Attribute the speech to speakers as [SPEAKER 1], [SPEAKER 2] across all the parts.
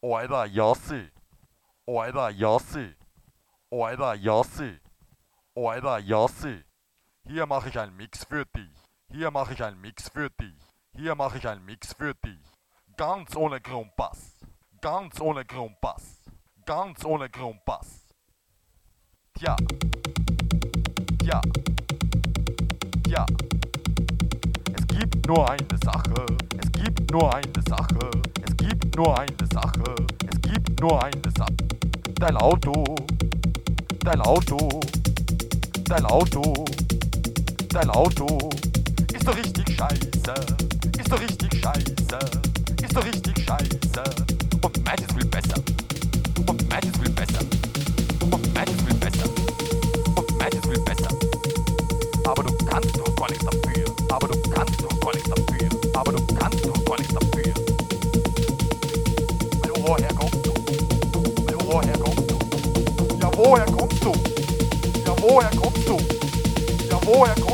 [SPEAKER 1] Alter, Jassi. Alter, Jassi. Alter, Jassi. Alter, Jassi. Hier mache ich einen Mix für dich. Hier mache ich einen Mix für dich. Hier mache ich einen Mix für dich. Ganz ohne Grundbass. Ganz ohne Grundbass. Ganz ohne Grundbass. Tja. Tja. Tja. Nur eine Sache. Es gibt nur eine Sache. Es gibt nur eine Sache. Es gibt nur eine Sache. Dein Auto. Dein Auto. Dein Auto. Dein Auto. Ist doch richtig scheiße. Ist doch richtig scheiße. Ist doch richtig scheiße. Und meins ist viel besser. Und meins ist viel besser. Und meins ist viel besser. Und meins ist viel besser. Aber du woher kommst du? Weil woher kommst du? Ja, woher kommst du? Ja, woher kommst du? Ja, woher kommst du?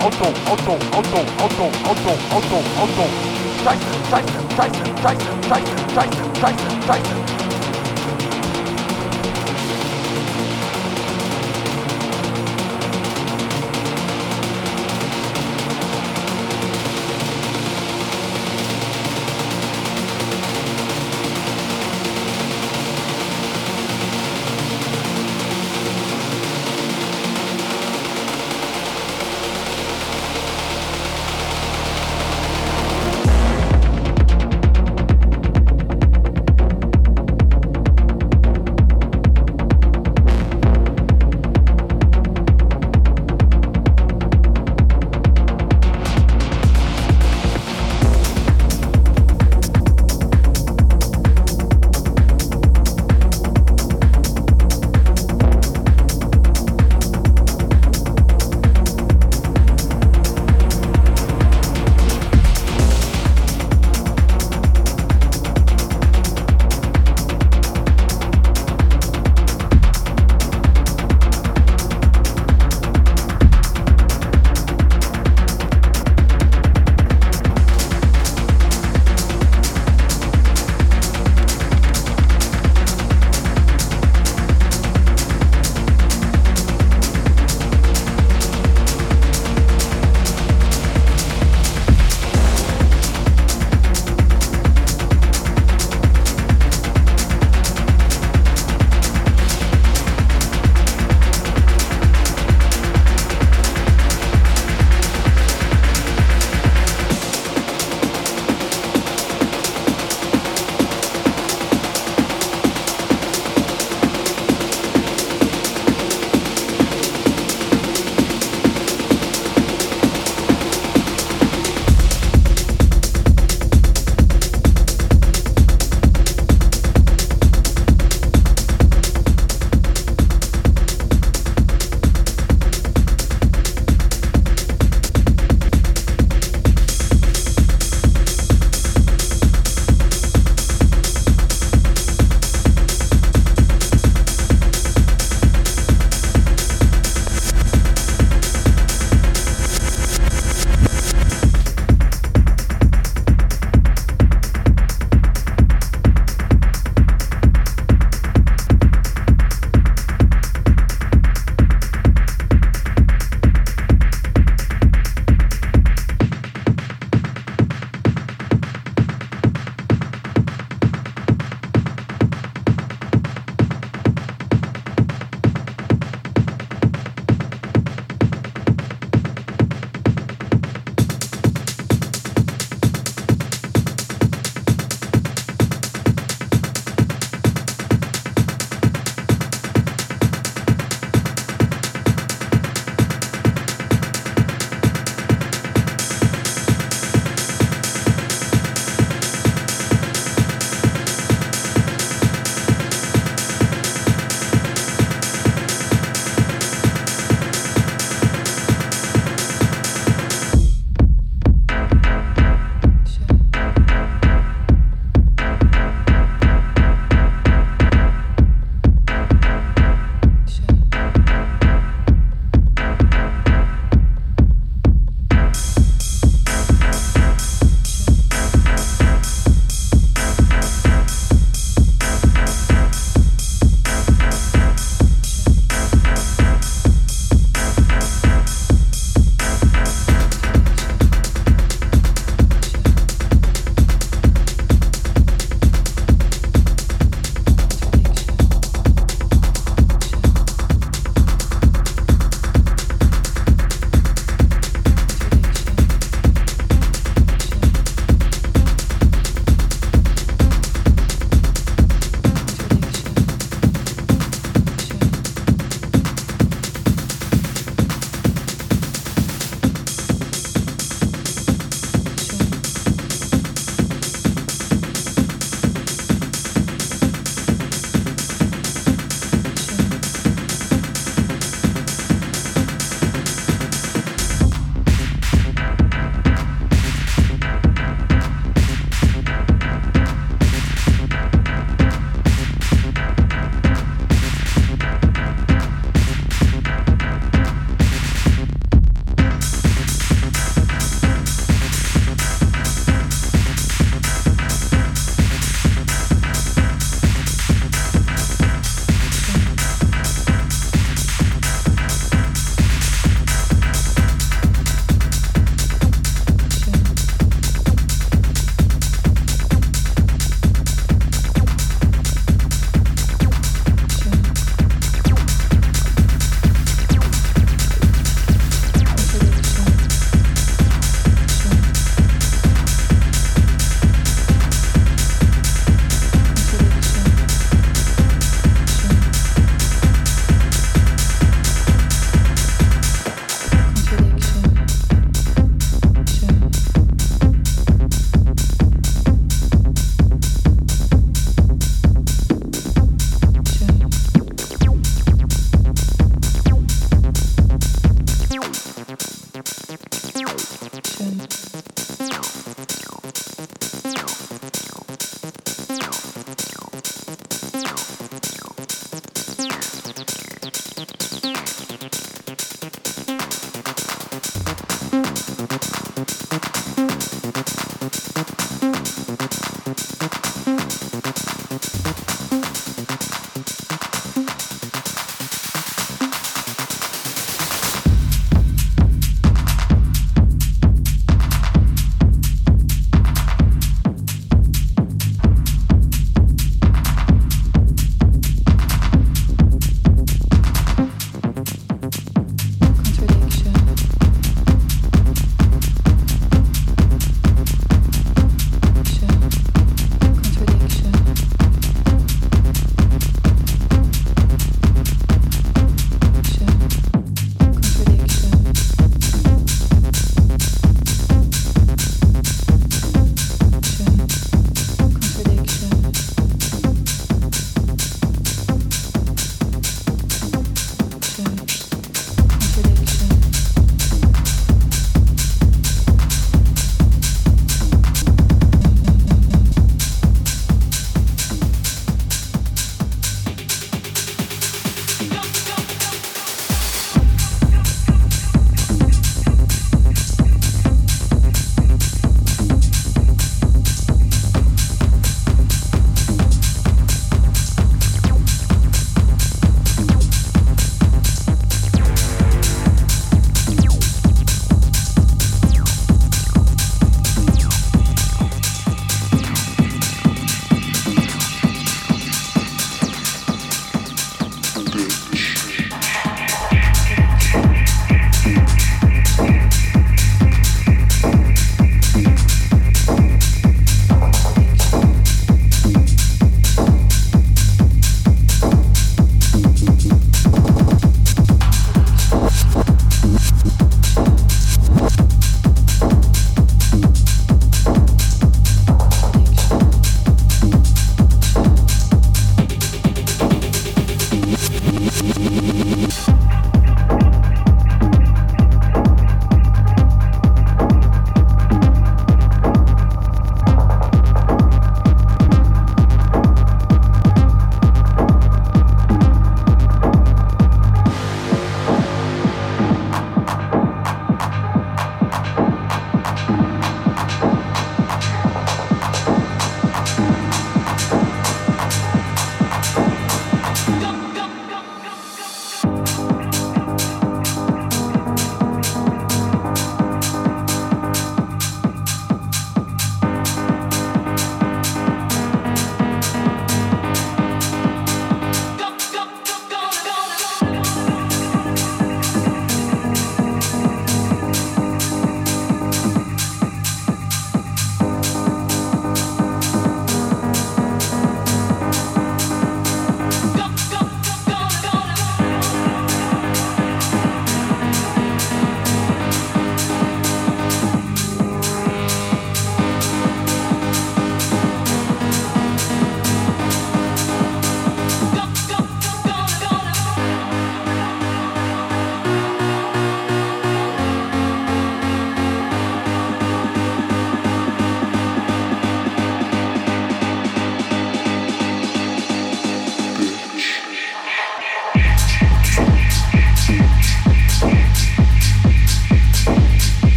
[SPEAKER 1] Auto, Auto, Auto, Auto, Auto, Auto, Auto. Scheiße, Scheiße, Scheiße, Scheiße, Scheiße, Scheiße, Scheiße, Scheiße.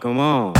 [SPEAKER 2] Come on,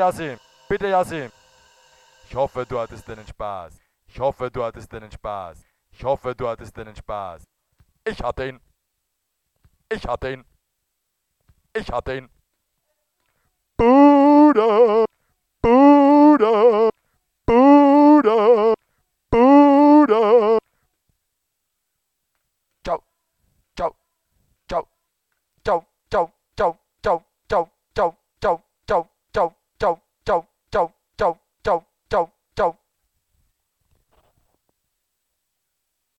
[SPEAKER 1] Yassim. Bitte, Yassim. Ich hoffe, du hattest deinen Spaß. Ich hoffe, du hattest deinen Spaß. Ich hoffe, du hattest deinen Spaß. Ich hatte ihn. Ich hatte ihn. Ich hatte ihn. Bruder, Bruder, Bruder.